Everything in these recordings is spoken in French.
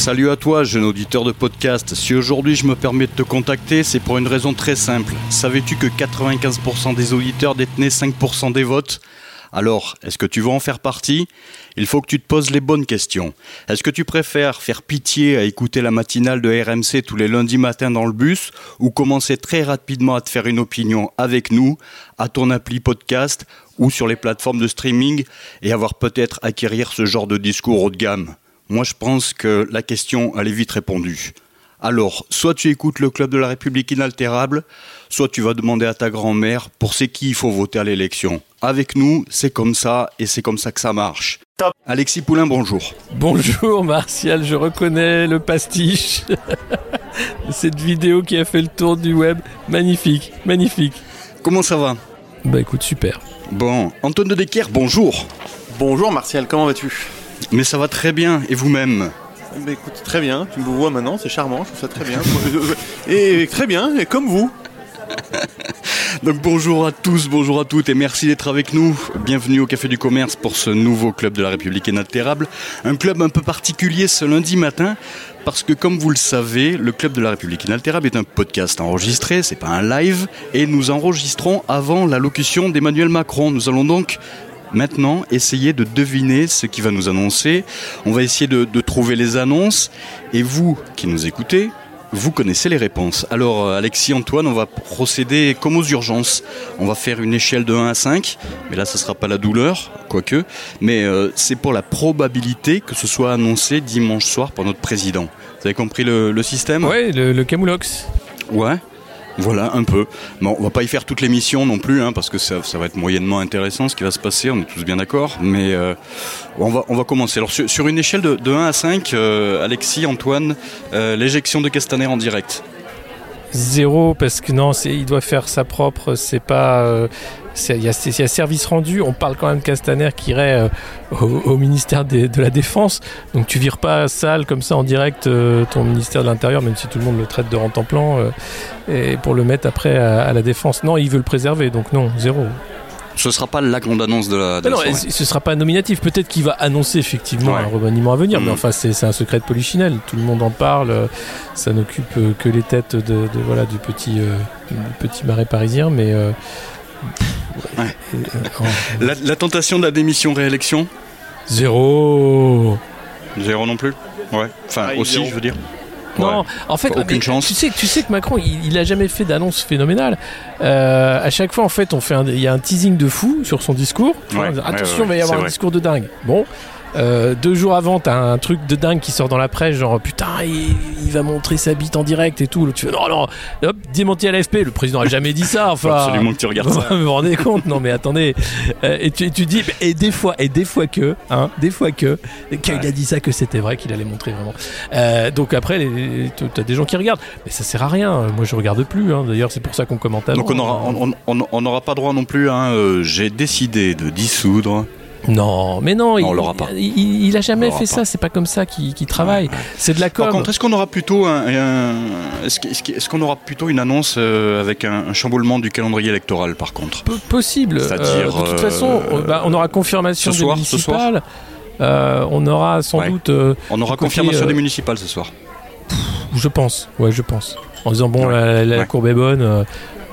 Salut à toi, jeune auditeur de podcast. Si aujourd'hui je me permets de te contacter, c'est pour une raison très simple. Savais-tu que 95% des auditeurs détenaient 5% des votes? Alors, est-ce que tu veux en faire partie? Il faut que tu te poses les bonnes questions. Est-ce que tu préfères faire pitié à écouter la matinale de RMC tous les lundis matins dans le bus ou commencer très rapidement à te faire une opinion avec nous, à ton appli podcast ou sur les plateformes de streaming et avoir peut-être acquérir ce genre de discours haut de gamme? Moi, je pense que la question, elle est vite répondue. Alors, soit tu écoutes le Club de la République inaltérable, soit tu vas demander à ta grand-mère pour c'est qui il faut voter à l'élection. Avec nous, c'est comme ça et c'est comme ça que ça marche. Top. Alexis Poulain, bonjour. Bonjour Martial, je reconnais le pastiche. Cette vidéo qui a fait le tour du web, magnifique, magnifique. Comment ça va? Bah écoute, super. Bon, Antoine de Decker, bonjour. Bonjour Martial, comment vas-tu? Mais ça va très bien, et vous-même Bah écoute, très bien, tu me vois maintenant, c'est charmant, je trouve ça très bien. et très bien, et comme vous. Donc bonjour à tous, bonjour à toutes et merci d'être avec nous. Bienvenue au Café du Commerce pour ce nouveau club de la République inaltérable. Un club un peu particulier ce lundi matin parce que comme vous le savez, le club de la République inaltérable est un podcast enregistré, c'est pas un live et nous enregistrons avant l'allocution d'Emmanuel Macron. Nous allons donc maintenant essayer de deviner ce qui va nous annoncer. On va essayer de, de trouver les annonces et vous qui nous écoutez, vous connaissez les réponses. Alors, euh, Alexis, Antoine, on va procéder comme aux urgences. On va faire une échelle de 1 à 5, mais là, ce ne sera pas la douleur, quoique, mais euh, c'est pour la probabilité que ce soit annoncé dimanche soir par notre président. Vous avez compris le, le système? Ouais, le, le Camoulox. Ouais. Voilà, un peu. Bon, on va pas y faire toute l'émission non plus, hein, parce que ça, va être moyennement intéressant ce qui va se passer, on est tous bien d'accord. Mais euh, on, va, commencer. Alors, sur, une échelle de, de 1 à 5, euh, Alexis, Antoine, euh, l'éjection de Castaner en direct Zéro, parce que non, il doit faire sa propre, c'est pas. Il y, a service rendu, on parle quand même de Castaner qui irait euh, au, au, ministère des, de la Défense. Donc tu vires pas sale comme ça en direct euh, ton ministère de l'Intérieur, même si tout le monde le traite de rente en plan, euh, et pour le mettre après à, à, la Défense. Non, il veut le préserver, donc non, zéro. Ce ne sera pas la grande annonce de la. De non, la ce ne sera pas nominatif. Peut-être qu'il va annoncer effectivement Ouais. un remaniement à venir, Mhm. mais enfin c'est un secret de polichinelle. Tout le monde en parle. Ça n'occupe que les têtes de, de, voilà du petit euh, du petit marais parisien, mais euh, Ouais. La, la tentation de la démission réélection zéro. Zéro non plus Ouais. Enfin, Ah, aussi, zéro. je veux dire. Non, Ouais. en fait, Aucune mais chance. Tu sais, tu sais que Macron, il, il a jamais fait d'annonce phénoménale. Euh, à chaque fois, en fait, on fait un- il y a un teasing de fou sur son discours. Ouais, Attention, ouais, il va y avoir un vrai. discours de dingue. Bon. Euh, deux jours avant, t'as un truc de dingue qui sort dans la presse, genre putain, il, il va montrer sa bite en direct et tout. Tu fais non, non, hop, démenti à l'AFP. Le président a jamais dit ça. Enfin, absolument que tu regardes ça. vous vous rendez compte? Non, mais attendez. Euh, et, tu, et tu dis, et des fois, et des fois que, hein, des fois que, qu'il Ouais. a dit ça, que c'était vrai, qu'il allait montrer vraiment. Euh, donc après, t'as des gens qui regardent, mais ça sert à rien. Moi, je regarde plus. hein. D'ailleurs, c'est pour ça qu'on commente avant. Donc on aura, on, on- on n'aura pas droit non plus. Hein, J'ai décidé de dissoudre. Non, mais non, Non, il, on l'aura pas. Il, il a jamais fait pas. ça. C'est pas comme ça qu'il travaille. Ouais, ouais. C'est de la com. Par contre, est-ce qu'on aura plutôt un, un- est-ce qu'on aura plutôt une annonce euh, avec un, un chamboulement du calendrier électoral par contre? Possible. C'est-à-dire, Euh, de toute euh, façon, on- bah, on aura confirmation ce des soir, ce soir municipales. Euh, on aura sans Ouais. doute, euh, On aura côté, confirmation euh, des municipales ce soir. je pense, ouais, je pense, en disant bon, Ouais. la, la Ouais. courbe est bonne.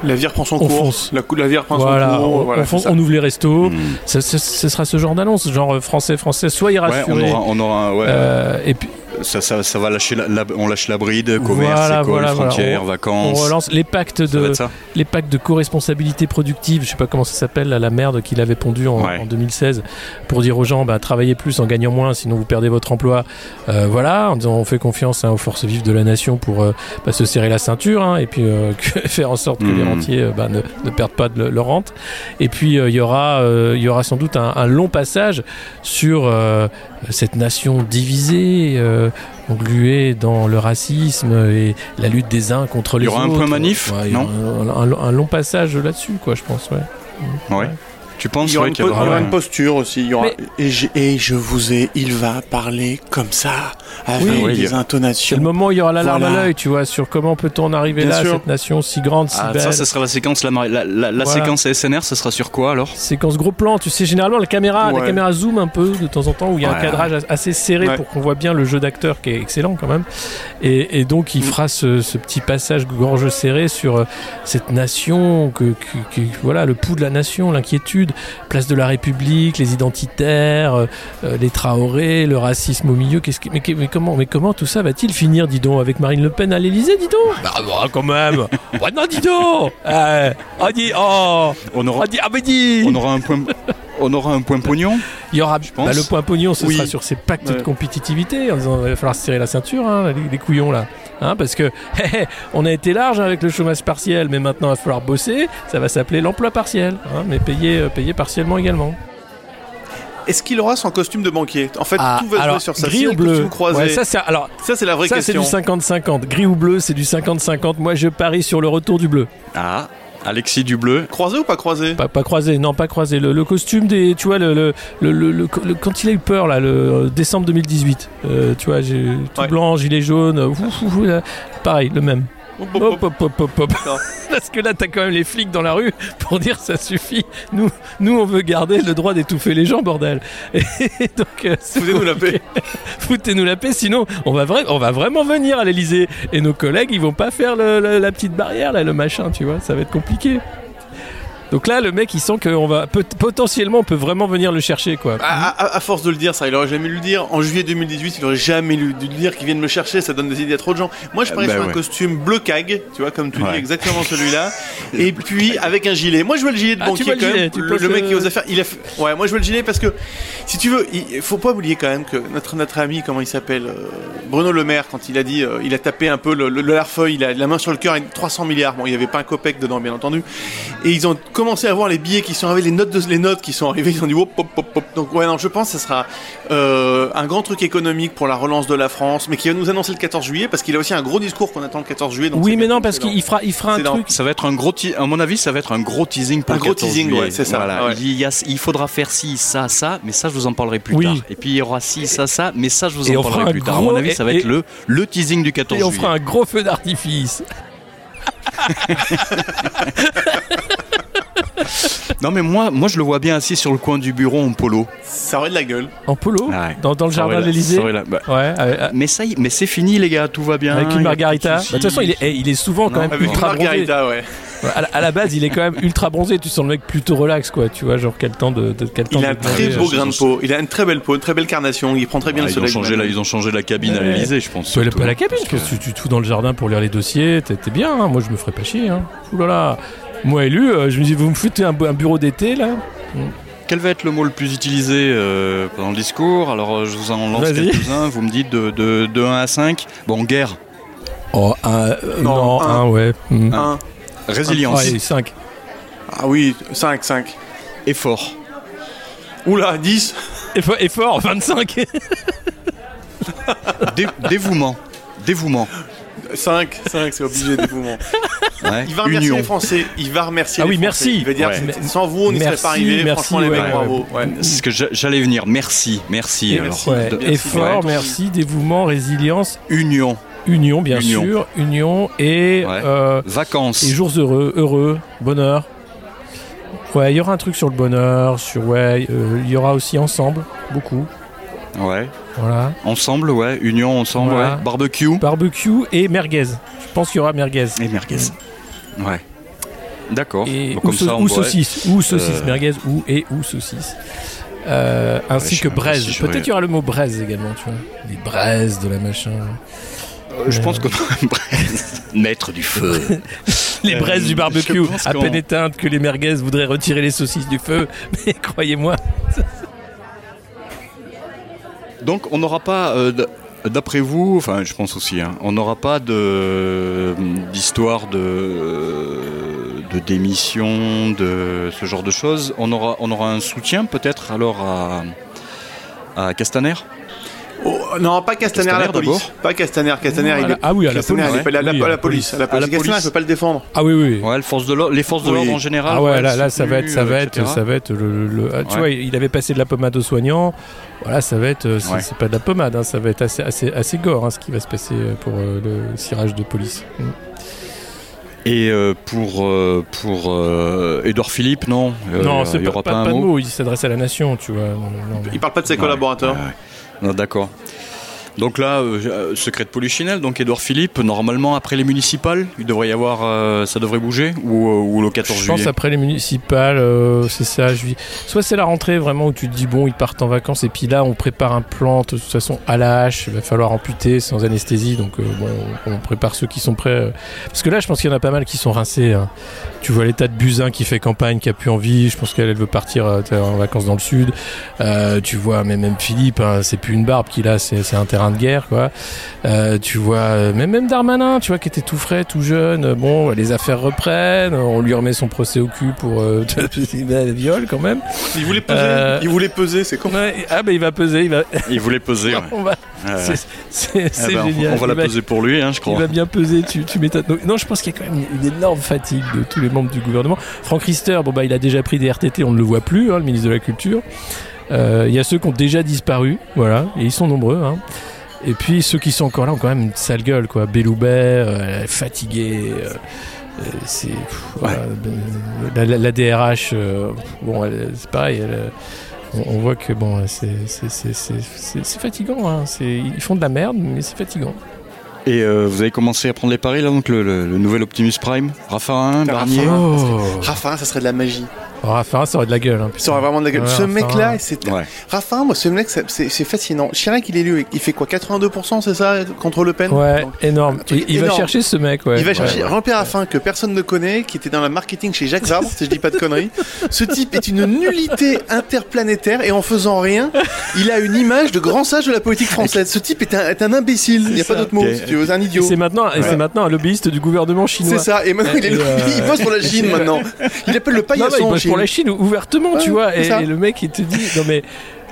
La vie reprend son On cours. fonce. La, la vie reprend voilà, son cours. on, voilà, on fon- c'est ça. on ouvre les restos. Ça- ça- ce sera ce genre d'annonce, genre euh, français, français, soyez Ouais, rassurés. on aura, on aura, ouais, Euh, et puis ça, ça, ça va lâcher, la, la- on lâche la bride, commerce, Voilà, école, voilà, voilà. frontières, on vacances. relance les pactes de les pactes de co-responsabilité productive. Je sais pas comment ça s'appelle, là, la merde qu'il avait pondu en, Ouais. en 2016 pour dire aux gens bah, travaillez plus en gagnant moins, sinon vous perdez votre emploi. Euh, voilà, en disant on fait confiance hein, aux forces vives de la nation pour euh, bah, se serrer la ceinture hein, et puis euh, que- faire en sorte que les Mhm. rentiers euh, bah, ne, ne perdent pas de le- leur rente. Et puis euh, il y aura euh, il y aura sans doute un, un long passage sur cette nation divisée. Euh, engluée dans le racisme et la lutte des uns contre Il y les aura autres. un point manif, Ouais, il y aura un, un- un long passage là-dessus, quoi, je pense. Ouais. Ouais. Tu penses Il y aura, ouais, une, qu'il y po- il y aura- aura une posture aussi. il y aura- Mais- Et, je vous ai, il va parler comme ça, avec Oui. Oui, il y des intonations. C'est le moment où il y aura la larme Voilà. à l'œil, tu vois, sur comment peut-on en arriver Bien là, sûr. cette nation si grande, si Ah, belle. ça, ce sera la séquence, la, la, la, la Voilà. séquence ASNR, ce sera sur quoi alors? Séquence gros plan, tu sais, généralement la caméra, la Ouais. caméra zoom un peu de temps en temps, où il y a un cadrage as- assez serré Ouais. pour qu'on voit bien le jeu d'acteur qui est excellent quand même. Et, et donc il Mm. fera ce, ce petit passage gorge serrée sur euh, cette nation, que, que- que- voilà, le pouls de la nation, l'inquiétude, place de la République, les identitaires, euh, euh, les Traoré, le racisme au milieu. Qu'est-ce que, mais, comment, mais comment tout ça va-t-il finir, dis donc, avec Marine Le Pen à l'Elysée, dis donc? Bah bah, quand même. non, dis donc. Euh, oh, dis, oh, on aura, ah mais dis. on aura un point. On aura un point pognon Il y aura pense. bah, le point pognon, ce Oui. sera sur ces pactes de compétitivité en disant il va falloir se serrer la ceinture, hein, les, les couillons là. Hein, parce que hé, hé, on a été large avec le chômage partiel, mais maintenant il va falloir bosser. Ça va s'appeler l'emploi partiel, hein, mais payé, euh, payé partiellement également. Est-ce qu'il aura son costume de banquier? En fait, Ah, tout va alors, jouer sur ça. gris ou bleu? Ouais, ça, c'est, alors, Ça, c'est la vraie ça c'est question. du 50-50. Gris ou bleu, c'est du 50-50. Moi, je parie sur le retour du bleu. Ah, Alexis Dubleu. Croisé ou pas croisé Pas, pas croisé, non, pas croisé. Le, le costume des, tu vois, le, le, le, le- le- le- quand il a eu peur là, le euh, décembre 2018, euh, tu vois, j'ai tout Ouais. blanc, gilet jaune, ouf, ouf, ouf, là. pareil, le même. Hop, hop, hop. Hop. Parce que là, t'as quand même les flics dans la rue pour dire ça suffit. Nous, nous, on veut garder le droit d'étouffer les gens, bordel. Et donc, euh, Foutez-nous la paix. foutez-nous la paix, sinon on va, vra- on va vraiment venir à l'Elysée et nos collègues, ils vont pas faire le- le- la petite barrière là, le machin, tu vois, ça va être compliqué. Donc là, le mec, il sent qu'on va peut- potentiellement, on peut vraiment venir le chercher, quoi. À, à- à force de le dire, ça, il aurait jamais dû le dire. En juillet 2018, il aurait jamais lu- dû le dire qu'ils viennent me chercher. Ça donne des idées à trop de gens. Moi, je parie bah sur un ouais. costume bleu cag, tu vois, comme tu dis, exactement celui-là. Et puis avec un gilet. Moi, je veux le gilet de Ah, tu banquier vois le quand gilet, même. tu Le, le mec qui euh, ose faire. Il a. fait- Ouais, moi, je veux le gilet parce que si tu veux, il faut pas oublier quand même que notre notre ami, comment il s'appelle, euh, Bruno Le Maire, quand il a dit, euh, il a tapé un peu le, le, le larfeuille, il a la main sur le cœur, et 300 milliards. Bon, il y avait pas un copec dedans, bien entendu. Et ils ont commencé à voir les billets qui sont arrivés, les notes de, les notes qui sont arrivées. Ils ont dit hop hop hop hop. Donc ouais, non, je pense que ce sera euh, un grand truc économique pour la relance de la France, mais qui va nous annoncer le 14 juillet parce qu'il a aussi un gros discours qu'on attend le 14 juillet. donc oui, mais non, parce qu'il fera, il fera un truc. Ça va être un gros, à mon avis, ça va être un gros teasing pour Un le gros 14 teasing, juillet. ouais, c'est ça, Voilà. ouais. Il, y a- il faudra faire ci, ça, ça, mais ça, je vous en parlerai plus Oui. tard. Et puis il y aura ci, ça, ça, mais ça, je vous Et en parlerai plus tard. À mon avis, ça va et- être le, le teasing du 14 Et on juillet. fera un gros feu d'artifice. Non, mais moi, moi, je le vois bien assis sur le coin du bureau en polo. Ça aurait de la gueule. En polo Ah ouais. dans, dans le Ça jardin de l'Elysée ça aurait la- bah, Ouais, avec, Mais ça, y- mais c'est fini, les gars, tout va bien. avec une margarita. Bah, de toute façon, il est, eh, il est souvent quand Non, même Avec une ultra bronzé. margarita, ouais. À la, à la base, il est quand même ultra bronzé. Tu sens le mec plutôt relax, quoi. Tu vois, genre quel temps de, de quel temps Il a de un très beau euh. grain de peau. Il a une très belle peau, une très belle carnation. Il prend très bien Ah, le ils, ont soleil. changé la, ils ont changé la cabine à l'Elysée, je pense. Tu pas la cabine, que tu, tu te fous dans le jardin pour lire les dossiers, t'es t'es bien, hein. moi je me ferais pas chier. Hein. Ouh là là. Moi élu, euh, je me dis, vous me foutez un, bu- un bureau d'été là Quel va être le mot le plus utilisé euh, pendant le discours? Alors, euh, je vous en lance quelques-uns. Vous me dites de, de, de 1 à 5. Bon, guerre, Oh, un, euh, Non, non, un. un, ouais. Un. résilience, Allez, 5. Ah oui, 5, 5. effort, Oula, 10. Effort, effort 25. dé- dévouement, dévouement, 5, 5, c'est obligé, dévouement. ouais, Il va remercier union. les Français. Il va remercier Ah les oui, Français. merci. Il va dire, Ouais. sans vous, on n'y serait pas arrivé. merci, Franchement, les mecs, ouais, bravo. Ouais. C'est ce que j'a- j'allais venir. Merci, merci. Et alors. merci. Ouais. De- Merci, Effort, ouais. merci, dévouement, résilience, union, union, bien Union. sûr, union et, Ouais. euh, vacances, et jours heureux, heureux, bonheur. Ouais, il y aura un truc sur le bonheur, sur ouais, euh, il y aura aussi ensemble, beaucoup. Ouais, Voilà. ensemble, ouais, union, ensemble, Voilà. ouais, barbecue Barbecue et merguez. Je pense qu'il y aura merguez. et merguez. Ouais. D'accord. Ou, on ou saucisse, ou saucisse, Euh, merguez, ou et ou saucisse. Euh, ainsi que braise. si Peut-être il y aura le mot braise également, tu vois. Les braises de la machin. Euh, Je pense une braise. Maître du feu. Les braises du barbecue, à peine éteintes que les merguez voudraient retirer les saucisses du feu. Mais croyez-moi. Donc on n'aura pas, euh, d'après vous, enfin je pense aussi, hein, on n'aura pas de d'histoire de de démission, de ce genre de choses. On aura, on aura un soutien peut-être alors à Castaner? Oh, non, pas Castaner, à la police. Pas Castaner, Castaner, Ah, il la- est. ah oui, à la Castaner, police. pas- la- Oui, à la police. À la police. Castaner, il peut pas le défendre. Ah oui, oui. Ouais, le force de l'ordre- les forces de Oui. l'ordre en général. Ah ouais, ouais, là, là, ça va être, ça va euh, être, etc. ça va être le. le- ah, tu Ouais. vois, il avait passé de la pommade aux soignants. Voilà, ça va être, euh, c'est Ouais. pas de la pommade, hein, ça va être assez, assez, assez gore, hein, ce qui va se passer euh, pour euh, le cirage de police. Mm. Et pour pour Édouard Philippe, non. Non, il c'est y pas, aura pas, pas, pas un de mot. mots. Il s'adresse à la nation, tu vois. Non, mais- Il parle pas de ses Ouais, collaborateurs. ouais, ouais. Non, d'accord. Donc là, euh, euh, secret de Polichinelle, donc Édouard Philippe, normalement après les municipales, il devrait y avoir, euh, ça devrait bouger ou, ou le 14 Je pense juillet. après les municipales, euh, c'est ça. Je vis. Soit c'est la rentrée vraiment où tu te dis bon, ils partent en vacances et puis là on prépare un plan de toute façon à la hache. Il va falloir amputer sans anesthésie, donc bon, on prépare ceux qui sont prêts. Parce que là, je pense qu'il y en a pas mal qui sont rincés. hein. Tu vois l'état de Buzyn qui fait campagne, qui a plus envie. Je pense qu'elle elle veut partir en vacances dans le sud. Tu vois même, même Philippe, hein, c'est plus une barbe qu'il a, c'est un terrain de guerre quoi. Euh, tu vois euh, même même Darmanin, tu vois qui était tout frais, tout jeune. euh, Bon, les affaires reprennent, on lui remet son procès au cul pour euh, viol quand même. Il voulait peser. Euh, Il voulait peser, c'est con. Ouais, ah bah il va peser, il va. Il voulait peser. ouais. on va. C'est Eh ben, on- génial. On va Il la va- peser pour lui, hein, je il crois. va bien peser, tu, tu m'étonnes. Donc, Non, je pense qu'il y a quand même une énorme fatigue de tous les membres du gouvernement. Franck Rister, bon bah il a déjà pris des RTT, on ne le voit plus, hein, le ministre de la Culture. Euh, Il y a ceux qui ont déjà disparu, voilà, et ils sont nombreux. Hein. Et puis ceux qui sont encore là ont quand même une sale gueule, quoi. Belloubet, euh, fatigué. euh, euh, c'est pff, voilà, la, la- la DRH, euh, bon, elle- c'est pareil. elle, on, on voit que bon, c'est c'est- c'est- c'est- c'est- c'est fatigant. Hein. C'est- Ils font de la merde, mais c'est fatigant. Et euh, vous avez commencé à prendre les paris là, donc le, le- le nouvel Optimus Prime, Raffarin, Barnier? Raffarin. Oh. Raffarin, ça serait de la magie. Oh, ça aurait de la gueule. Hein, Ça aurait vraiment de la gueule. Ouais, ce mec-là, c'est. Ouais. Moi, ce mec, c'est- fascinant. Chirac, il est élu. Il fait quoi 82%, c'est ça Contre Le Pen? Ouais, Donc, énorme. Il, va chercher ce mec, ouais. Il va chercher Ouais, ouais. Jean-Pierre Raffin que personne ne connaît, qui était dans la marketing chez Jacques Vabre, si je dis pas de conneries. Ce type est une nullité interplanétaire et en faisant rien, il a une image de grand sage de la politique française. Ce type est un, est un imbécile. Il n'y a pas d'autre mot. Si tu veux, c'est un idiot. c'est maintenant, et Ouais. c'est maintenant un lobbyiste du gouvernement chinois. C'est ça. Et maintenant, il, est euh, il bosse pour la Chine maintenant. Il appelle le paillasson Chine. pour la Chine ouvertement, tu vois. Et, le mec, il te dit, non mais.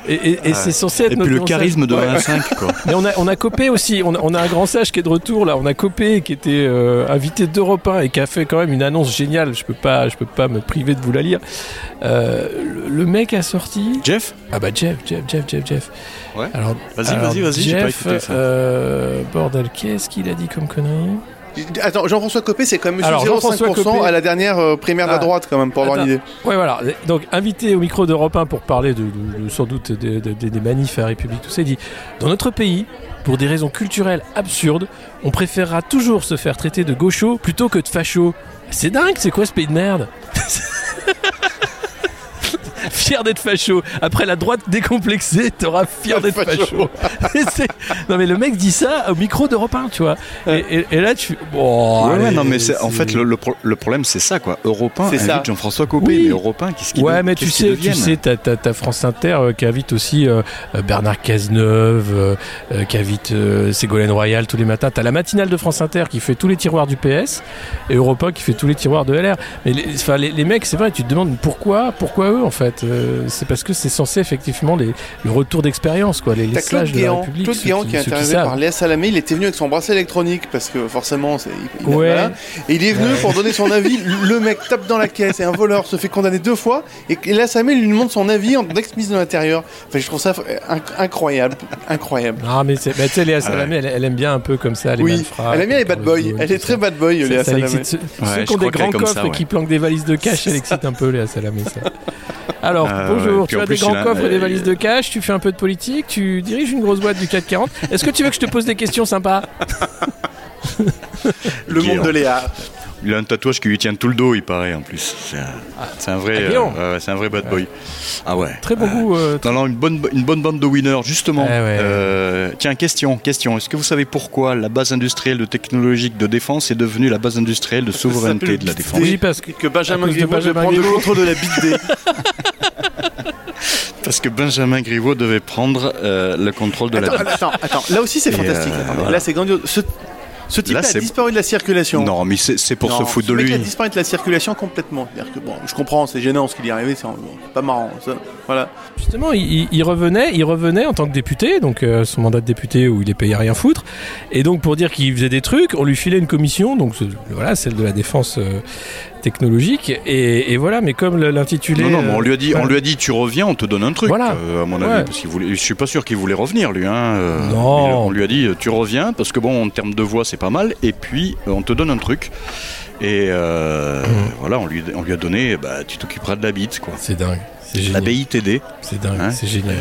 Et, et- et c'est censé être Et notre puis le charisme de Ouais. 1 à 5, quoi. Mais on a, on a Copé aussi, on a, on a un grand sage qui est de retour là, on a Copé qui était euh, invité d'Europe 1 et qui a fait quand même une annonce géniale, je peux pas, je peux pas me priver de vous la lire. Euh, le, le mec a sorti... Jeff? Ah bah Jeff, Jeff, Jeff, Jeff, Jeff. Ouais. Alors, Vas-y, alors, vas-y, vas-y, j'ai pas Jeff, écouté ça. euh, bordel, qu'est-ce qu'il a dit comme connerie? Attends, Jean-François Copé, c'est quand même Alors, monsieur Jean-François 0,5% Copé- à la dernière euh, primaire de la Ah. droite, quand même, pour avoir une idée. Ouais, voilà. Donc, invité au micro d'Europe 1 pour parler de, de- de- sans doute des- des manifs à la République, tout ça, il dit Dans notre pays, pour des raisons culturelles absurdes, on préférera toujours se faire traiter de gaucho plutôt que de facho. C'est dingue, c'est quoi ce pays de merde? Fier d'être facho. Après la droite décomplexée, t'auras fier d'être facho. Non mais le mec dit ça au micro d'Europe 1, tu vois. Et, et- et là tu. Bon, Ouais, allez, non, mais c'est- en fait, le, le pro- le problème, c'est ça, quoi. Europe 1 C'est ça. Jean-François Copé, Oui. mais Europe 1, qu'est-ce qu'il Ouais, mais tu sais, tu sais, t'as, t'as- t'as France Inter euh, qui invite aussi euh, euh, Bernard Cazeneuve, euh, qui invite Ségolène Royal tous les matins. T'as la matinale de France Inter qui fait tous les tiroirs du PS et Europe 1 qui fait tous les tiroirs de LR. Mais les, les mecs, c'est vrai, tu te demandes pourquoi, pourquoi eux en fait? Euh, c'est parce que c'est censé effectivement les, le retour d'expérience, quoi, les, Claude de la Guéant, République. Claude Guéant qui- qui est qui interviewé par Léa Salamé, il était venu avec son bracelet électronique parce que forcément c'est il- il- Ouais. voilà. et il est venu Ouais. pour donner son avis. Le mec tape dans la caisse et un voleur se fait condamner deux fois et Léa Salamé lui demande son avis en ex-ministre de l'Intérieur. Enfin, je trouve ça inc- incroyable, incroyable. Non, mais c'est, bah, tu sais, Léa Salamé, elle, elle aime bien un peu comme ça, les oui, elle aime bien les bad boys. Elle est très bad boy, Léa Salamé. Ceux, qui ont des grands coffres et qui planquent des valises de cash, elle excite un peu Léa Salamé, ça. Alors, Euh, bonjour, ouais, tu as des plus, grands coffres et des valises de cash, tu fais un peu de politique, tu diriges une grosse boîte du 440. Est-ce que tu veux que je te pose des questions sympas? Le monde de Léa. Il a un tatouage qui lui tient tout le dos, il paraît, en plus. C'est un, c'est un vrai, Ah, euh, ouais, c'est un vrai bad boy. Ah ouais. Très bon goût. euh, Non, non, une bonne, une bonne bande de winners, justement. Ah ouais. Euh, tiens, question, question. Est-ce que vous savez pourquoi la base industrielle de technologique de défense est devenue la base industrielle de souveraineté de la défense? Oui, parce que. Que Benjamin Griveaux devait prendre le contrôle de la bite D. Parce que Benjamin Griveaux devait prendre euh, le contrôle de la Attends, attends, attends, là aussi c'est fantastique. euh, voilà. Là c'est grandiose. Ce- Ce type Là, a disparu de la circulation. Non, mais c'est pour Non, se foutre de lui. a disparu de la circulation complètement. C'est-à-dire que bon, je comprends, c'est gênant ce qu'il est arrivé, c'est pas marrant. ça. Voilà. Justement, il, il- il revenait, il revenait en tant que député, donc euh, son mandat de député où il est payé à rien foutre. Et donc pour dire qu'il faisait des trucs, on lui filait une commission, donc voilà, celle de la défense euh, technologique. Et, et voilà, mais comme l'intitulé. Non, non, mais on euh, lui a dit, on voilà. lui a dit, tu reviens, on te donne un truc. Voilà. euh, à mon avis, Ouais. parce qu'il voulait. Je suis pas sûr qu'il voulait revenir, lui. Hein, euh, Non. on lui a dit, tu reviens, parce que bon, en termes de voix, c'est pas mal. Et puis, euh, on te donne un truc. Et euh, Mm. voilà, on lui, on lui a donné, bah, tu t'occuperas de la bite, quoi. C'est dingue. La. BITD, C'est dingue. Hein c'est génial.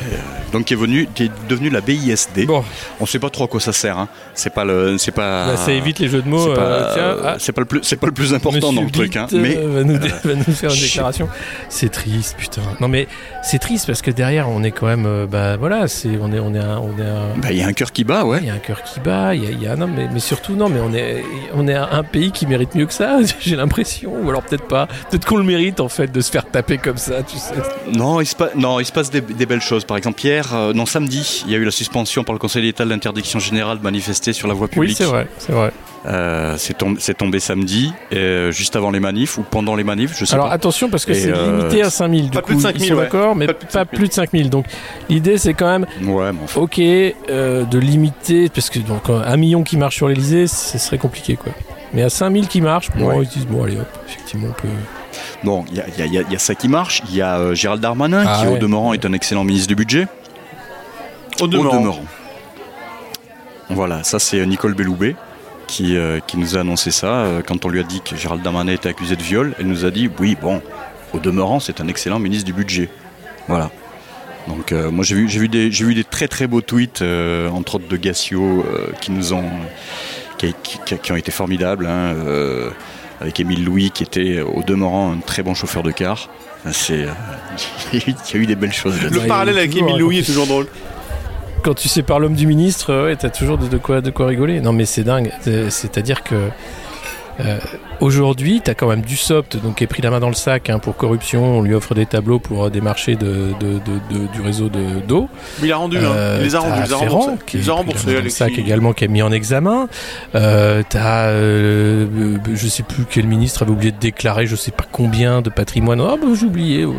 donc qui est venu, qui est devenu la BISD. Bon, On sait pas trop à quoi ça sert. Hein. C'est pas le, c'est pas. bah, ça évite les jeux de mots. C'est pas, euh, ah, pas le plus, c'est pas le plus important Monsieur dans le truc. Hein. Blit, Mais euh, va, nous, va nous faire une déclaration. C'est triste, putain. Non mais c'est triste parce que derrière on est quand même, euh, bah voilà, c'est on est on est un, on est un- bah, il y a un cœur qui bat, ouais. il y a un cœur qui bat, il y a, il y a- non mais, mais surtout non mais on est on est un pays qui mérite mieux que ça. J'ai l'impression, ou alors peut-être pas, peut-être qu'on le mérite en fait de se faire taper comme ça, tu sais. Non, il se, pa- non, il se passe des, des belles choses. Par exemple, hier, euh, non, samedi, il y a eu la suspension par le Conseil d'État de l'interdiction générale de manifester sur la voie publique. Oui c'est vrai, c'est vrai. Euh, c'est tombé, samedi, euh, juste avant les manifs ou pendant les manifs, je sais Alors pas. attention parce que c'est euh, limité à 5000 du pas coup. plus de Ils 5000, sont ouais. d'accord, mais Pas plus plus, de de 5000. Donc l'idée c'est quand même Ouais, mais enfin, Ok, euh, de limiter, parce que donc un million qui marche sur l'Elysée, ce serait compliqué quoi. Mais à 5000 qui marchent, bon, Ouais. ils disent bon allez hop, effectivement on peut. Bon, il y a, y y y ça qui marche. Il y a euh, Gérald Darmanin, Ah qui ouais. au demeurant est un excellent ministre du budget. Au demeurant. Voilà, ça c'est euh, Nicole Belloubet qui, euh, qui nous a annoncé ça. Euh, Quand on lui a dit que Gérald Darmanin était accusé de viol, elle nous a dit oui, bon, au demeurant, c'est un excellent ministre du budget. Voilà. Donc euh, moi j'ai vu, j'ai vu, des, j'ai vu des très très beaux tweets, euh, entre autres de Gassio, euh, qui nous ont, qui, qui- qui ont été formidables, hein, euh, avec Émile Louis qui était au demeurant un très bon chauffeur de car. C'est, euh, il y a eu- des belles choses. là-dedans. Le Ouais, parallèle avec Émile à Louis est toujours drôle. Quand tu sépares l'homme du ministre, ouais, t'as toujours de, quoi, de quoi rigoler. Non mais c'est dingue. C'est- C'est-à-dire que euh, aujourd'hui, t'as quand même du soft, donc qui est pris la main dans le sac hein, pour corruption. On lui offre des tableaux pour euh, des marchés de, de- de- de- du réseau de- d'eau. Il a rendu, hein. Euh, il les a rendus, il les a remboursés. Il les a remboursés, le sac également qui est mis en examen. Euh, t'as, euh, euh, je sais plus quel ministre avait oublié de déclarer, je sais pas combien de patrimoine. Ah bah j'ai oublié, ouais,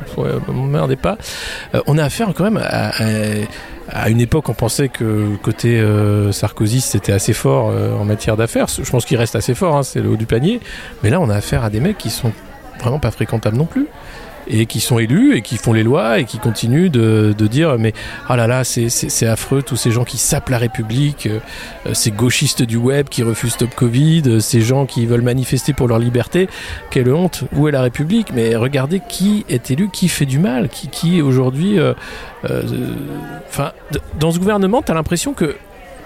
m'emmerdez pas. On a affaire quand même à, à- à une époque, on pensait que côté euh, Sarkozy c'était assez fort euh, en matière d'affaires. Je pense qu'il reste assez fort, hein, c'est le haut du panier. Mais là, on a affaire à des mecs qui sont vraiment pas fréquentables non plus et qui sont élus et qui font les lois et qui continuent de, dire mais ah là là c'est- affreux tous ces gens qui sapent la République euh, euh, ces gauchistes du web qui refusent Stop Covid euh, ces gens qui veulent manifester pour leur liberté. Quelle honte. Où est la République? Mais regardez qui est élu qui fait du mal qui, qui aujourd'hui dans ce gouvernement t'as l'impression que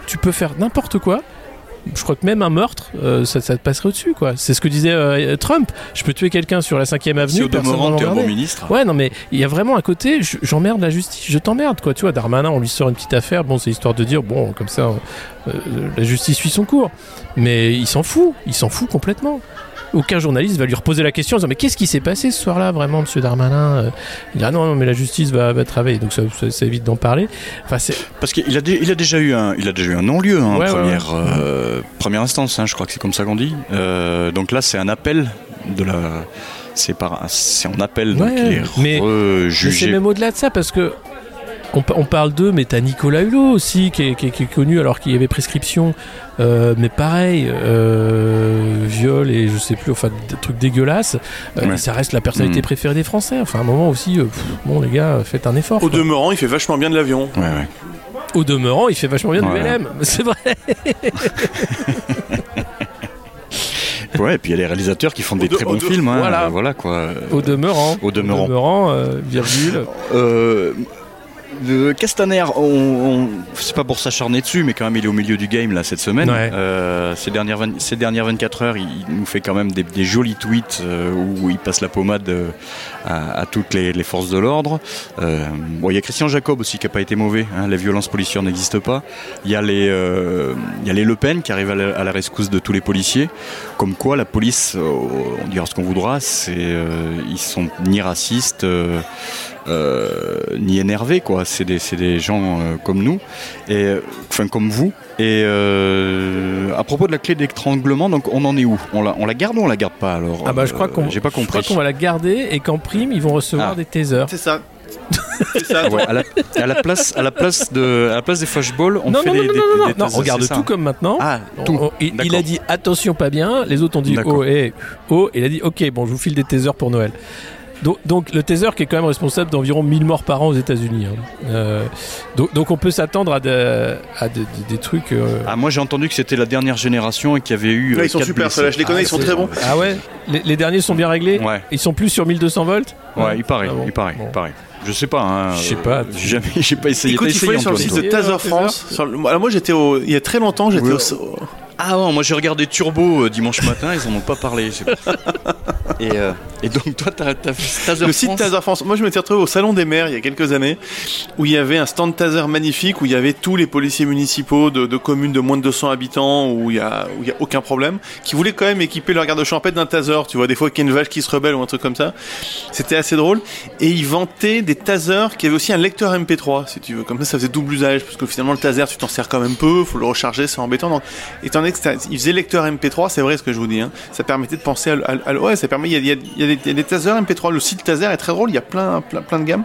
tu peux faire n'importe quoi je crois que même un meurtre, euh, ça, ça te passerait au-dessus, quoi. C'est ce que disait euh, Trump. Je peux tuer quelqu'un sur la 5 Si avenue, au personne demeurant va t'es un bon ministre, Ouais, non, mais il y a vraiment un côté, je- j'emmerde la justice, je t'emmerde, quoi. Tu vois, Darmanin, on lui sort une petite affaire, bon, c'est histoire de dire, bon, comme ça, euh, la justice suit son cours. Mais il s'en fout, il s'en fout complètement. Aucun journaliste va lui reposer la question en disant, mais qu'est-ce qui s'est passé ce soir-là, vraiment, monsieur Darmanin Euh, Il dit, ah non, non, mais la justice va, va travailler, donc ça, ça- ça évite d'en parler. Enfin, c'est. Parce qu'il a, il a déjà eu un, il a déjà eu un non-lieu hein, en ouais, première, euh, première instance. hein, je crois que c'est comme ça qu'on dit. Euh, donc là, c'est un appel de la, c'est par, c'est en appel donc Ouais, il est mais- Mais c'est même au-delà de ça parce que on, pa- on parle d'eux, mais t'as Nicolas Hulot aussi qui est, qui est- qui est connu alors qu'il y avait prescription, Euh, mais pareil, euh, viol et je sais plus, enfin des trucs dégueulasses. Euh, Ouais. Ça reste la personnalité Mm. préférée des Français. Enfin, à un moment aussi, euh, pff, bon les gars, faites un effort. Au quoi. demeurant, il fait vachement bien de l'avion. Ouais, ouais. Au demeurant, il fait vachement bien de l'ULM, c'est vrai. Ouais, et puis il y a les réalisateurs qui font des de- très bons de- films. hein, voilà. euh, voilà quoi. Au demeurant. Au demeurant. euh, virgule. Euh, Castaner, on, on- c'est pas pour s'acharner dessus, mais quand même il est au milieu du game là cette semaine. Ouais. Euh, ces, dernières vingt- ces dernières 24 heures, il, il nous fait quand même des, des jolis tweets euh, où il passe la pommade euh, à, à toutes les, les forces de l'ordre. Bon, il y a Christian Jacob aussi qui a pas été mauvais. hein, les violences policières n'existent pas. Il y a les, il y a les Le Pen qui arrivent à la, à la rescousse de tous les policiers. Comme quoi la police, on dira ce qu'on voudra, c'est ils sont ni racistes. euh, ni énervés quoi. C'est des, c'est des gens euh, comme nous, et euh, enfin comme vous. Et euh, à propos de la clé d'étranglement, donc on en est où? On la, on la garde ou on la garde pas alors? Ah bah je crois Euh, qu'on J'ai pas je crois compris. qu'on va la garder et qu'en prime ils vont recevoir Ah. des tasers. C'est ça. C'est ça. Ah ouais, à, la, à la place, à la place de, à la place des flashballs, on non, fait non, des, non, des- non, non, des non, tasers, on regarde ça tout comme maintenant. Ah, tout. on- il, a dit attention pas bien, les autres ont dit oh et oh, et il a dit ok bon je vous file des tasers pour Noël. Donc, donc, le taser qui est quand même responsable d'environ 1000 morts par an aux États-Unis. hein. Euh, donc, donc on peut s'attendre à, de- à de- de- des trucs. euh, Ah, moi j'ai entendu que c'était la dernière génération et qu'il y avait eu. Ouais, euh, ils sont super, ceux-là, je les connais, ils sont c'est- très bons. Ah ouais? Les, les derniers sont bien réglés? Ouais, Ils sont plus sur 1200 volts? Ouais, il paraît, Ah bon. il paraît, Bon. il paraît. Je sais pas. Hein, Je sais euh, pas. J'ai jamais, j'ai pas essayé. Écoute, il faut essayé, aller sur le site de Taser? France. Sur le- Alors moi j'étais au... il y a très longtemps, j'étais Oui. au... Ah ouais, moi j'ai regardé Turbo euh, dimanche matin, ils en ont pas parlé. c'est pour ça. et, euh, et donc toi t'as fait Taser Le site France Taser France. Moi, je m'étais retrouvé au Salon des maires il y a quelques années, où il y avait un stand Taser magnifique, où il y avait tous les policiers municipaux de, de communes de moins de 200 habitants, où il y a, où il y a aucun problème, qui voulaient quand même équiper leur garde champêtre d'un Taser. Tu vois, des fois qu'il y a une vache qui se rebelle ou un truc comme ça. C'était assez drôle. Et ils vantaient des Tasers qui avaient aussi un lecteur MP3, si tu veux. Comme ça, ça faisait double usage, parce que finalement, le Taser, tu t'en sers quand même peu, faut le recharger, c'est embêtant. Donc, étant donné que c'était- ils faisaient lecteur MP3, c'est vrai ce que je vous dis, hein, ça permettait de penser à, ouais, ça permet, il y a, il il des, il tasers MP3, le site taser est très drôle, il y a plein, plein, plein de gammes.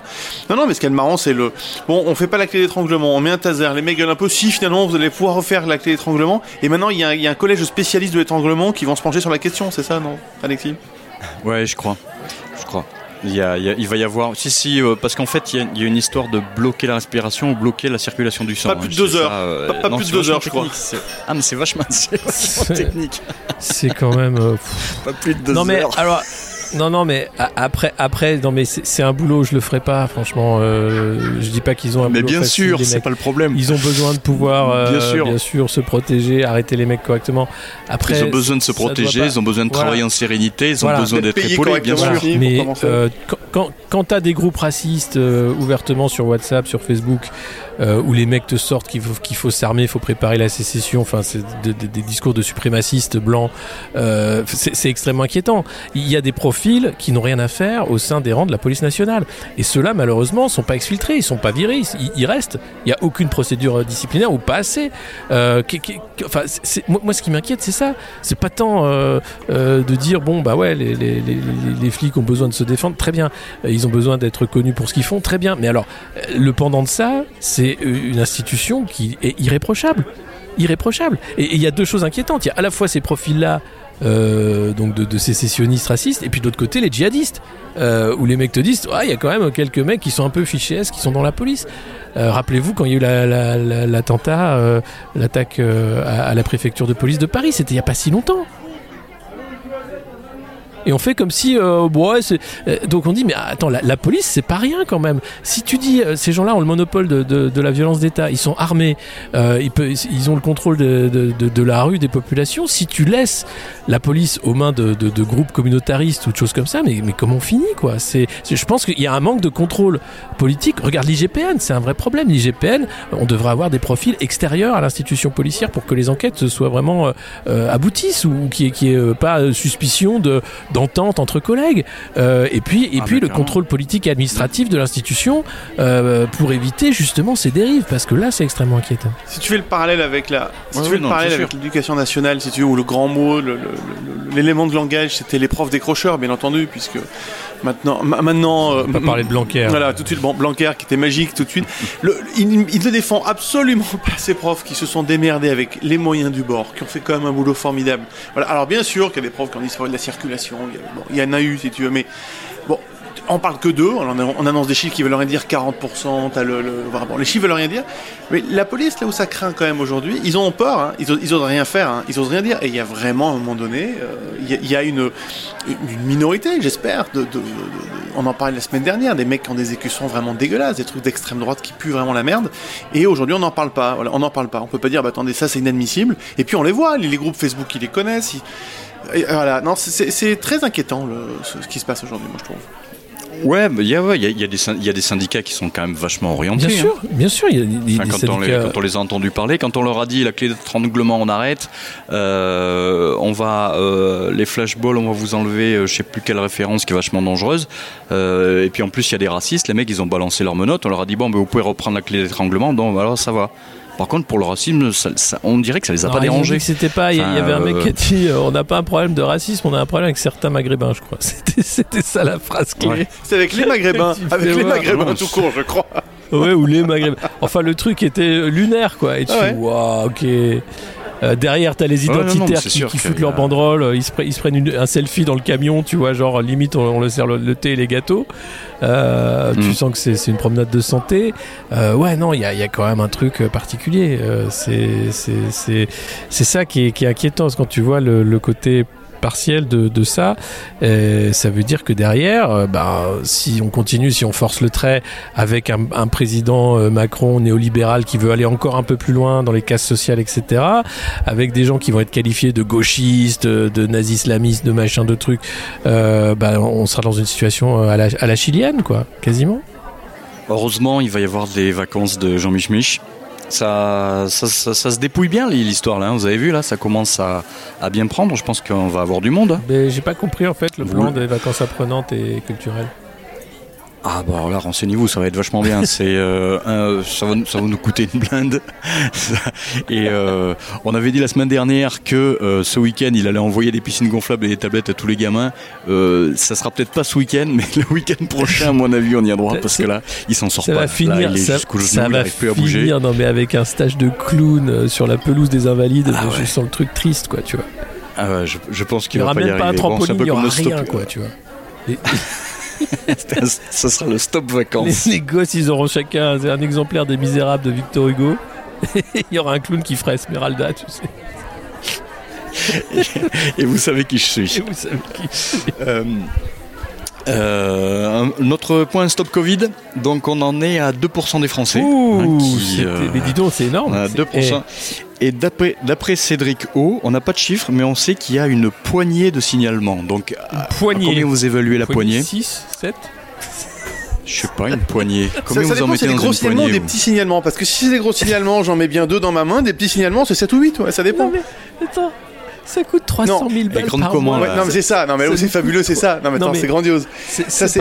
Non, non, mais ce qui est marrant, c'est le, bon, on fait pas la clé d'étranglement, on met un taser, les mecs gueulent un peu, si finalement vous allez pouvoir refaire la clé d'étranglement, et maintenant il y, a, un- il collège de spécialistes de l'étranglement qui vont se pencher sur la question, c'est ça, non, Alexis? Ouais, je crois. Je crois. Il, y a- il y a- il va y avoir. Si, si, euh, parce qu'en fait, il y, a, il y a une histoire de bloquer la respiration ou bloquer la circulation du sang. Pas plus hein, de deux c'est heures. ça, euh, Pas- pas non, plus de deux heures, je crois. Ah, mais c'est vachement, technique. C'est quand même. euh. Pas plus de deux non mais heures. alors. Non non mais après après non mais c'est un boulot je le ferai pas franchement euh, je dis pas qu'ils ont un Mais boulot bien facile, sûr, c'est pas le problème. ils ont besoin de pouvoir euh, Bien sûr. se protéger arrêter les mecs correctement après Ils ont besoin de se protéger, ils ont besoin de Voilà. travailler en sérénité, ils ont Voilà. besoin D'être épaulés, bien sûr. Voilà. mais euh, quand, quand, quand t'as des groupes racistes euh, ouvertement sur WhatsApp, sur Facebook, euh, où les mecs te sortent qu'il faut, qu'il faut s'armer, il faut préparer la sécession, enfin c'est de- de- des discours de suprémacistes blancs, euh, c'est extrêmement inquiétant. Il y a des profils qui n'ont rien à faire au sein des rangs de la police nationale, et ceux-là malheureusement sont pas exfiltrés, ils sont pas virés, ils, restent. Il y a aucune procédure disciplinaire ou pas assez. Enfin, moi, ce qui m'inquiète, c'est ça. C'est pas tant de dire bon bah ouais les, flics ont besoin de se défendre très bien ils ont besoin d'être connus pour ce qu'ils font. Très bien. Mais alors euh, le pendant de ça c'est euh, une institution qui est irréprochable. Irréprochable. Et il y a deux choses inquiétantes. Il y a à la fois ces profils là donc de, sécessionnistes racistes et puis de l'autre côté les djihadistes. Euh, où les mecs te disent Ah, il y a quand même quelques mecs qui sont un peu fichés qui sont dans la police. Euh, rappelez-vous quand il y a eu la- la- la- l'attentat euh, l'attaque euh, à, à la préfecture de police de Paris. C'était il y a pas si longtemps et on fait comme si euh, euh, donc on dit mais attends la, police c'est pas rien quand même. Si tu dis euh, ces gens-là ont le monopole de, de, de la violence d'État ils sont armés euh, ils, peuvent- ils ont le contrôle de, de, la rue des populations si tu laisses la police aux mains de, groupes communautaristes ou de choses comme ça mais, mais comment on finit quoi? C'est je pense qu'il y a un manque de contrôle politique. Regarde l'IGPN c'est un vrai problème. l'IGPN on devrait avoir des profils extérieurs à l'institution policière pour que les enquêtes soient vraiment euh, euh, aboutissent ou qu'il n'y ait, euh, pas suspicion de d'entente entre collègues. Euh, et puis et Ah, puis mais le clairement. contrôle politique et administratif de l'institution euh, pour éviter justement ces dérives parce que là c'est extrêmement inquiétant. Si tu fais le parallèle avec la, si Ouais, tu ouais, fais non, le parallèle avec l'éducation nationale, si tu veux, où le grand mot, l'élément de langage, c'était les profs décrocheurs, bien entendu, puisque maintenant, ma- maintenant, on pas parler de Blanquer Voilà, tout de suite, bon, Blanquer qui était magique, tout de suite. Le, il, il ne défend absolument pas ces profs qui se sont démerdés avec les moyens du bord, qui ont fait quand même un boulot formidable. Voilà. Alors bien sûr qu'il y a des profs qui ont disparu de la circulation, il y, a, bon, il y en a eu si tu veux, mais bon, on parle que d'eux, on, annonce des chiffres qui veulent rien dire, 40%, t'as le, le, voilà, bon, les chiffres veulent rien dire, mais la police, là où ça craint quand même aujourd'hui, ils ont peur, hein, ils, osent, rien faire, hein, ils osent rien dire, et il y a vraiment, à un moment donné, euh, il y a- une, minorité, j'espère, de, on en parlait la semaine dernière, des mecs qui ont des écussons vraiment dégueulasses, des trucs d'extrême droite qui puent vraiment la merde, et aujourd'hui on n'en parle pas, on n'en parle pas, on peut pas dire, bah attendez, ça c'est inadmissible, et puis on les voit, les, groupes Facebook, ils les connaissent, voilà, non, c'est- très inquiétant ce, ce qui se passe aujourd'hui, moi je trouve. Ouais, il y, a, ouais, y, a, y, a des, y a des syndicats qui sont quand même vachement orientés. Bien sûr, hein. bien sûr. Y a, y enfin, quand, on les, quand, on les, a entendus parler, quand on leur a dit la clé d'étranglement, on arrête, euh, on va euh, les flashballs, on va vous enlever, euh, je sais plus quelle référence qui est vachement dangereuse. Euh, et puis en plus, il y a des racistes. Les mecs, ils ont balancé leurs menottes. On leur a dit bon, ben, vous pouvez reprendre la clé d'étranglement. Donc alors ça va. Par contre, pour le racisme, ça, ça, on dirait que ça les a non, pas dérangés. C'était pas. Il enfin, y, avait un mec qui a dit on n'a pas un problème de racisme, on a un problème avec certains maghrébins, je crois. C'était ça la phrase clé. Ouais. C'est avec les maghrébins, avec les voir. maghrébins tout court, je crois. Ouais, ou les maghrébins. Enfin, le truc était lunaire, quoi. Et tu Ah ouais. waouh, ok. Euh, derrière, t'as les identitaires Ouais, non, non, qui, foutent leur euh, banderole, ils se, pre ils se prennent une, un selfie dans le camion, tu vois, genre limite on, on le sert le, le, thé et les gâteaux. Euh, Mm. Tu sens que c'est une promenade de santé. Euh, ouais, non, il y a, y a, quand même un truc particulier. Euh, c'est ça qui est, qui est, inquiétant, parce que quand tu vois le, le côté partiel de, ça, euh, ça veut dire que derrière, euh, bah, si on continue, si on force le trait avec un, président euh, Macron néolibéral qui veut aller encore un peu plus loin dans les cases sociales, etc., avec des gens qui vont être qualifiés de gauchistes, de nazis-islamistes, de machin, de trucs, euh, bah, on sera dans une situation à la, à la chilienne, quoi, quasiment. Heureusement, il va y avoir des vacances de Jean Mich Mich. Ça, ça, ça, ça, se dépouille bien l'histoire là. Hein. Vous avez vu là, ça commence à, à bien prendre. Je pense qu'on va avoir du monde. hein. Mais j'ai pas compris en fait le plan des vacances apprenantes et culturelles. Ah bah alors là, renseignez-vous, ça va être vachement bien. C'est euh, un, ça, va, ça va nous coûter une blinde. et euh, on avait dit la semaine dernière que euh, ce week-end, il allait envoyer des piscines gonflables et des tablettes à tous les gamins. Euh, ça sera peut-être pas ce week-end, mais le week-end prochain, à mon avis, on y a droit parce que là, il s'en sort ça pas. Va finir, là, il ça, genou, ça il va plus à bouger. finir, non mais avec un stage de clown euh, sur la pelouse des Invalides, Ah je ouais. sens le truc triste, quoi, tu vois. Ah ouais, je, je pense Il qu'il n'y va aura pas y même pas un arriver. Bon, trampoline, c'est un il n'y aura rien, quoi, tu vois. Les, ça sera le stop vacances. les, les gosses, ils auront chacun un, exemplaire des Misérables de Victor Hugo. il y aura un clown qui fera Esmeralda, tu sais. et, vous savez qui je suis. Et vous savez qui Euh, euh, notre point stop Covid, donc on en est à 2% des Français. Ouh, hein, qui, euh, mais dis donc, c'est énorme. on a C'est- 2%. Et d'après d'après Cédric O, on n'a pas de chiffres, mais on sait qu'il y a une poignée de signalements. Donc, à- poignée. combien vous évaluez la poignée 6, 7 Je sais pas, une poignée. Ça, Combien ça vous en dépend, mettez c'est des dans gros une signalements ou poignée des vous petits signalements. Parce que si c'est des gros signalements, j'en mets bien deux dans ma main. Des petits signalements, c'est 7 ou 8, ouais, ça dépend. Non mais, attends, ça coûte 300 000 balles grande par commande, mois. Ouais, non, mais c'est ça. Non, mais C'est fabuleux, c'est ça. Non, mais attends, c'est grandiose. C'est Ça, c'est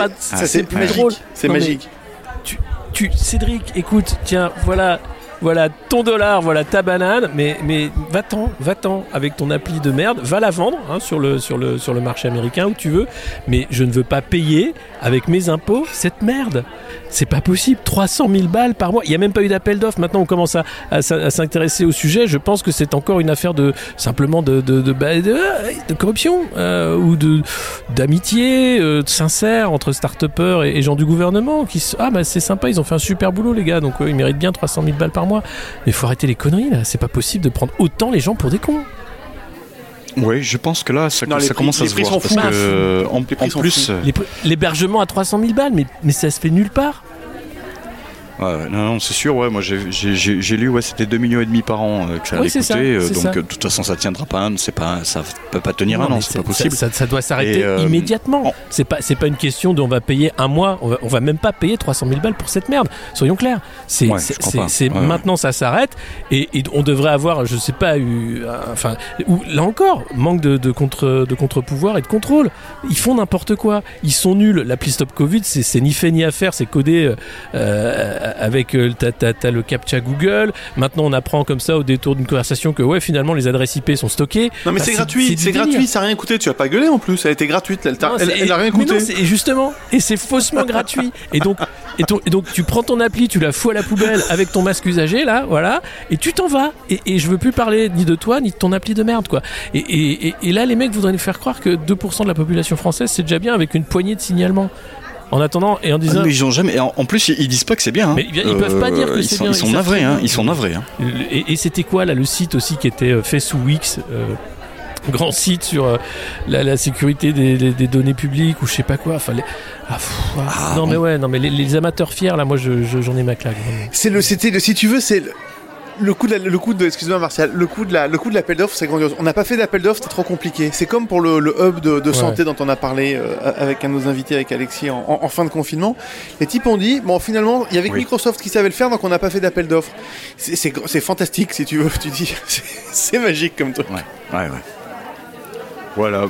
pas magique. drôle. C'est magique. tu, tu, Cédric, écoute, tiens, voilà, voilà ton dollar, voilà ta banane, mais, va-t'en, va-t'en avec ton appli de merde, va la vendre hein, sur, le, marché américain où tu veux, mais je ne veux pas payer avec mes impôts cette merde. C'est pas possible, 300 000 balles par mois. Il n'y a même pas eu d'appel d'offres. Maintenant, on commence à, à s'in- à s'intéresser au sujet. Je pense que c'est encore une affaire de simplement de, de, bah, corruption euh, ou d'amitié euh, sincère entre start-upers et, gens du gouvernement qui ah bah c'est sympa, ils ont fait un super boulot les gars, donc euh, ils méritent bien 300 000 balles par mois. Mais faut arrêter les conneries là. C'est pas possible de prendre autant les gens pour des cons. Oui, je pense que là, ça, Non, les ça prix- commence à se voir. Parce que, en, Les prix en sont plus, euh, L'hébergement à 300 000 balles, mais, mais ça se fait nulle part. Ouais, non, non, c'est sûr, ouais, moi j'ai- lu, ouais, c'était 2 millions et demi par an euh, que ça allait ça, coûter, euh, donc euh, de toute façon ça tiendra pas, un- c'est pas, ça peut pas tenir un an, c'est pas possible. Ça, ça doit s'arrêter euh, immédiatement. en- C'est pas, c'est pas une question de on va payer un mois, on va, on va même pas payer 300 000 balles pour cette merde. Soyons clairs. C'est, Ouais, c'est, maintenant ça s'arrête et, et on devrait avoir, je sais pas, eu, enfin, ou, là encore, manque de, de contre, de contre-pouvoir et de contrôle. Ils font n'importe quoi. Ils sont nuls. L'appli Stop Covid, c'est, ni fait ni à faire. C'est codé avec euh, t'as, le captcha Google. Maintenant, on apprend comme ça au détour d'une conversation que ouais, finalement, les adresses IP sont stockées. Non, mais Bah, c'est gratuit. c'est gratuit, ça a rien coûté. Tu as pas gueulé en plus. Elle était gratuite. Elle, t'a- Non, elle, c'est- elle a rien coûté. et justement, et c'est faussement gratuit. Et donc, et, ton- et donc, tu prends ton appli, tu la fous à la poubelle avec ton masque usagé, là, voilà, et tu t'en vas. Et, et je veux plus parler ni de toi, ni de ton appli de merde, quoi. Et là, les mecs voudraient nous faire croire que 2% de la population française, c'est déjà bien avec une poignée de signalements. En attendant, et en Ah, disant. mais ils ont jamais. En, en plus, ils, disent pas que c'est bien. hein. Mais ils- ils peuvent pas dire que ils c'est bien, Ils sont ils savent navrés, hein. Ils sont navrés. hein. Et, et c'était quoi, là, le site aussi qui était euh, fait sous Wix euh, Grand site sur euh, la, la sécurité des, des- des données publiques ou je sais pas quoi. Enfin, les- ah, pff, ah, Ah, non bon. mais ouais, non mais les, les amateurs fiers là, moi je- je- j'en ai ma claque. vraiment. C'est le, c'était le, si tu veux, c'est le- le coup de, la- le coup de, excuse-moi Martial, le coup de la, le coup de l'appel d'offres, c'est grandiose. On n'a pas fait d'appel d'offres, c'était trop compliqué. C'est comme pour le, le hub de, de santé dont on a parlé euh, avec un de nos invités, avec Alexis, en, en- en fin de confinement. Les types ont dit, bon, finalement, il y avait que Oui. Microsoft qui savait le faire, donc on n'a pas fait d'appel d'offres. C'est, c'est, c'est fantastique, si tu veux. Tu dis, c'est, c'est magique comme truc. Ouais, ouais, ouais. Voilà,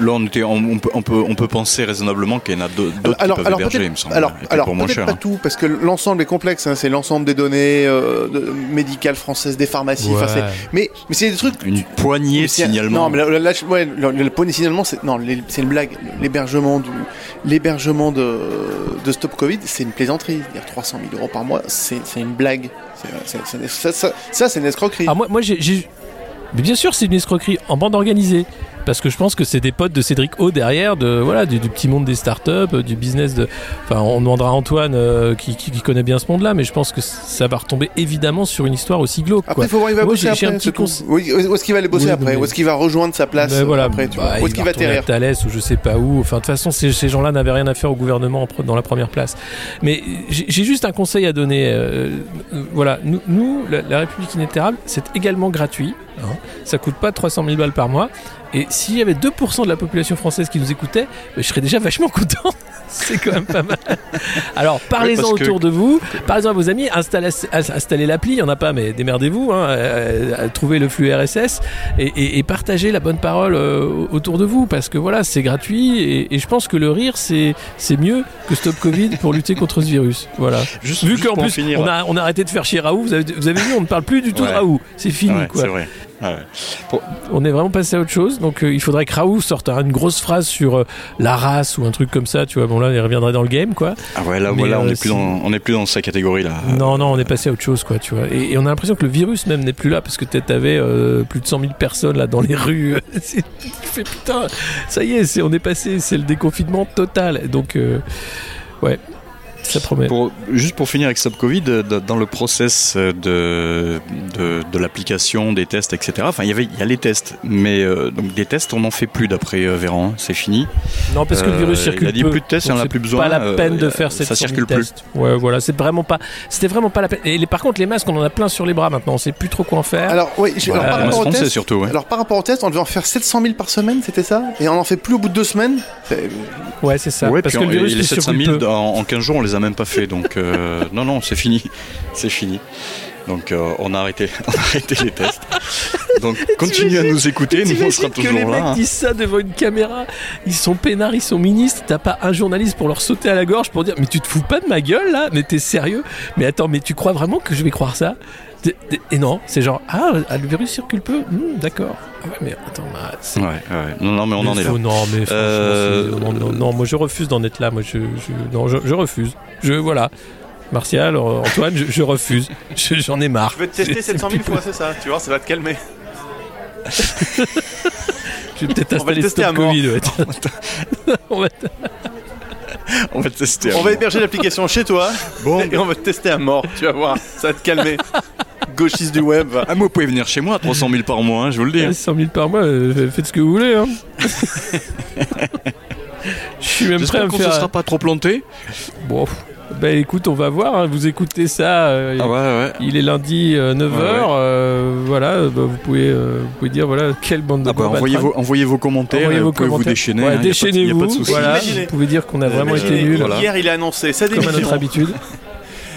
là on, était, on, on peut, on, peut, on peut penser raisonnablement qu'il y en a d'autres d'autres qui alors, peuvent alors héberger, il me semble, alors, et puis alors pour moins peut-être cher. pas hein. tout, parce que l'ensemble est complexe. hein, c'est l'ensemble des données euh, de- médicales françaises, des pharmacies. enfin, mais, mais c'est des trucs Une poignée de signalements. Non, mais là, là, ouais, le, point de signalement, c'est non, les- c'est une blague. L'hébergement du, l'hébergement de, de Stop Covid, c'est une plaisanterie. C'est-à-dire 300 000 euros par mois, c'est c'est une blague. C'est- c'est- c'est- ça, ça, ça, c'est une escroquerie. Ah, moi, moi j'ai. j'ai- Mais bien sûr, c'est une escroquerie en bande organisée. Parce que je pense que c'est des potes de Cédric O derrière, de, voilà, du, du petit monde des startups, euh, du business de. Enfin, on demandera à Antoine euh, qui, qui- qui connaît bien ce monde-là, mais je pense que ça va retomber évidemment sur une histoire aussi glauque. Après, quoi. il faut voir, il va Moi, bosser après. Oui, Où est-ce qu'il va aller bosser Oui, après? mais- Où est-ce qu'il va rejoindre sa place Ben voilà, après tu bah, vois Où est-ce qu'il va atterrir? Thalès ou je sais pas où. Enfin, de toute façon, ces, ces gens-là n'avaient rien à faire au gouvernement dans la première place. Mais j'ai juste un conseil à donner. euh, euh, voilà, nous, nous, la, la République inétérable, c'est également gratuit. Hein. Ça coûte pas 300 000 balles par mois. Et s'il y avait 2% de la population française qui nous écoutait, ben, je serais déjà vachement content. c'est quand même pas mal. Alors, parlez-en que- autour de vous, parlez-en à vos amis, installez, installez l'appli, il n'y en a pas, mais démerdez-vous, hein, euh, euh, trouvez le flux RSS et, et- et partagez la bonne parole euh, autour de vous, parce que voilà, c'est gratuit et, et je pense que le rire, c'est mieux que Stop Covid pour lutter contre ce virus. Voilà. Juste, Vu qu'en plus, finir, on a, on a arrêté de faire chier Raoult, vous avez, vous avez vu, on ne parle plus du tout de. Raoult, c'est fini Ouais, quoi. Ouais. On est vraiment passé à autre chose, donc euh, il faudrait que Raoult sorte une grosse phrase sur euh, la race ou un truc comme ça, tu vois. Bon là, il reviendrait dans le game, quoi. Ah ouais, là, Mais, voilà, on euh, n'est plus, dans, on n'est plus dans sa catégorie là. Non, non, on est passé à autre chose, quoi, tu vois. Et, et on a l'impression que le virus même n'est plus là parce que peut-être t'avais plus de 100 000 personnes là dans les rues. Tu fais putain, ça y est, c'est, on est passé, c'est le déconfinement total. Donc, ouais, ça promet. Pour, juste pour finir avec Stop Covid, euh, dans le process euh, de, de, de l'application, des tests, etc. Enfin, il y avait, il y a les tests, mais euh, donc des tests, on n'en fait plus d'après euh, Véran. hein, c'est fini. Non, parce que le Euh, virus il circule a dit peu. plus de tests, il y en a plus besoin, Pas la euh, peine de faire ça cette circule plus. Ouais, voilà, c'est vraiment pas. C'était vraiment pas la peine. Et les, par contre, les masques, on en a plein sur les bras maintenant. On sait plus trop quoi en faire. Alors, oui, je- Voilà. alors, par rapport au français test, surtout. Ouais. alors par rapport au test, on devait en faire 700 000 par semaine, c'était ça? Et on en fait plus au bout de deux semaines? Ouais, c'est ça. Ouais, parce que le virus les il 700 circule 000 peu. en, en 15 jours, on les a même pas fait. Donc, euh, non, non, c'est fini. C'est fini. Donc, euh, on, a arrêté, on a arrêté les tests. Donc, continuez à nous écouter. Nous, on sera T'imagines que les toujours mecs là. hein. disent ça devant une caméra, ils sont peinards, ils sont ministres, t'as pas un journaliste pour leur sauter à la gorge pour dire mais tu te fous pas de ma gueule là, mais t'es sérieux? Mais attends, mais tu crois vraiment que je vais croire ça? Et non, c'est genre ah le virus circule peu, Hmm, d'accord. Ah ouais, mais attends, bah, c'est- Ouais, ouais. Non, non, mais on mais en est là. Non, mais franchement, Euh, non, non, non, moi je refuse d'en être là. Moi, je, je- non, je, je refuse. Je voilà. Martial, euh, Antoine, je, je refuse. Je- J'en ai marre. Je vais te tester 700 000 fois, c'est ça Tu vois, ça va te calmer. Je vais peut-être On va le tester à mort. Covid. ouais. On va- tester. On va héberger l'application chez toi Bon, et on va te tester à mort, tu vas voir, ça va te calmer. Gauchiste du web. ah, mais vous pouvez venir chez moi à 300 000 par mois, hein, je vous le dis. hein. 100 000 par mois, euh, faites ce que vous voulez. Hein. Je suis même prêt à J'espère me qu'on ne sera pas trop planté. Bon, bah écoute, on va voir. hein. Vous écoutez ça. euh, Ah ouais, ouais. Il est lundi 9h. Ouais, ouais. voilà, euh, bah, vous, pouvez, euh, vous pouvez dire voilà, quelle bande de Ah bah, gros envoyez, vos, envoyez vos commentaires, Envoyez vous vos pouvez vous commentaires. déchaîner. Ouais, hein, y a pas de- y a déchaînez-vous. pas de souci. Voilà, Imaginez. vous pouvez dire qu'on a vraiment Imaginez, été nuls. Voilà. Hier, il a annoncé sa Comme à notre démission. habitude.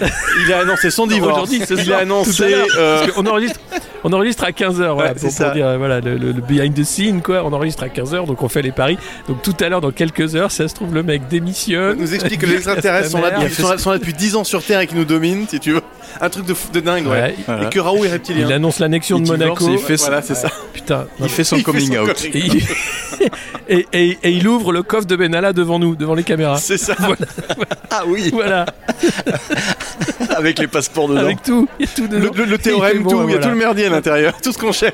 Il a annoncé son divorce. Aujourd'hui, ce il soir, a tout à annoncé. l'heure. euh, Parce qu'on enregistre, on enregistre à 15h, voilà, Ouais, pour, dire voilà, le, le- le behind the scene, quoi. On enregistre à 15h, donc on fait les paris. Donc tout à l'heure, dans quelques heures, ça se trouve, le mec démissionne. nous explique que les extraterrestres sont là, depuis, sont, là, sont là depuis 10 ans sur Terre et qui nous dominent, si tu veux. Un truc de, fou- de dingue, ouais. Ouais, Voilà. Et que Raoult est reptilien. Il annonce l'annexion de Monaco. il fait son- Voilà, c'est ça. Putain. Il fait son Il fait coming son out. coming Et il, et, et- et il ouvre le coffre de Benalla devant nous, devant les caméras. C'est ça. Ah oui, Voilà, avec les passeports dedans. avec tout. Il y a tout Le, dedans. le- le Il fait théorème, bon, tout, il y a tout le merdier à l'intérieur, tout ce qu'on cherche.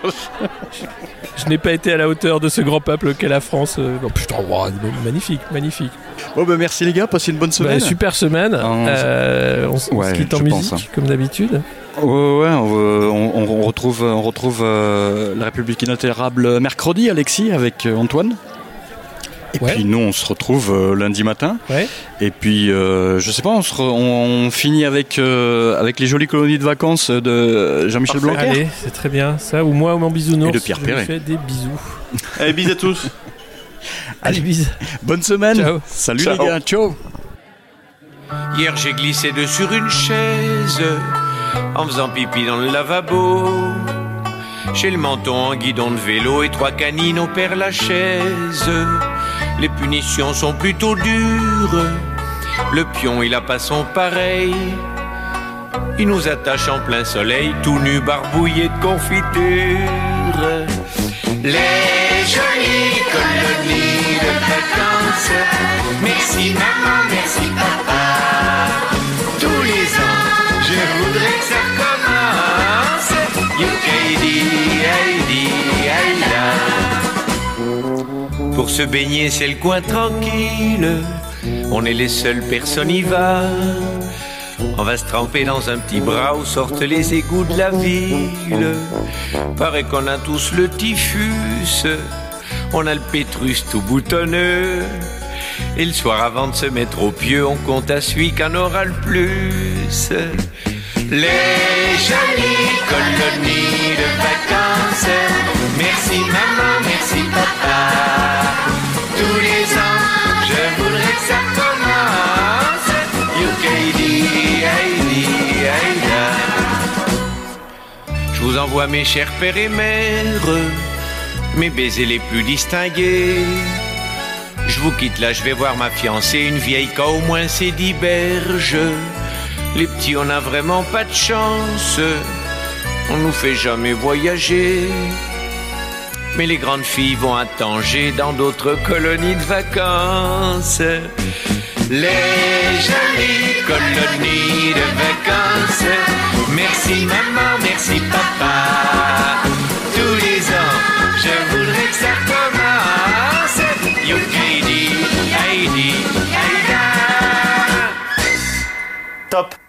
Je n'ai pas été à la hauteur de ce grand peuple qu'est la France. Euh, non, putain, wow, magnifique, magnifique. Bon bah merci les gars, passez une bonne Bah, semaine. super semaine. Ah, on- Euh, on, s- on se Ouais, quitte en pense, musique, comme d'habitude. Ouais, ouais, on, on- on retrouve, on retrouve euh, la République inaltérable mercredi, Alexis, avec Antoine. Et puis nous, on se retrouve euh, lundi matin. Et puis, euh, je sais pas, on, se on, finit avec, euh, avec les jolies colonies de vacances de Jean-Michel Blanquer. Allez, c'est très bien. Ça, ou moi ou mon bisounours. Et de Pierre Perret. Je fais des bisous. Allez, bisous à tous. Allez, bisous. Bonne semaine. Ciao. Salut les gars. Ciao. Hier, j'ai glissé de sur une chaise en faisant pipi dans le lavabo. J'ai le menton en guidon de vélo et trois canines au père lachaise. Les punitions sont plutôt dures. Le pion, il a pas son pareil. Il nous attache en plein soleil, tout nu, barbouillé de confiture. Les jolies colonies de vacances. Merci maman, merci papa. Tous les ans, je voudrais que ça commence. Pour se baigner, c'est le coin tranquille. On est les seules personnes y va. On va se tremper dans un petit bras où sortent les égouts de la ville. Paraît qu'on a tous le typhus. On a le pétrus tout boutonneux. Et le soir avant de se mettre au pieu, on compte à celui qu'en aura le plus. Les jolies colonies de vacances. Merci maman, merci papa. Tous les ans, je voudrais que ça commence. Yukaidi, Heidi, Je vous envoie mes chers pères et mères, mes baisers les plus distingués. Je vous quitte là, je vais voir ma fiancée, une vieille qu'a au moins c'est dix berges. Les petits, on n'a vraiment pas de chance. On nous fait jamais voyager. Mais les grandes filles vont à Tanger dans d'autres colonies de vacances. Les jolies colonies de vacances. Merci maman, merci papa. Tous les ans, je voudrais que ça commence. recommence. Heidi, Heidi, Top.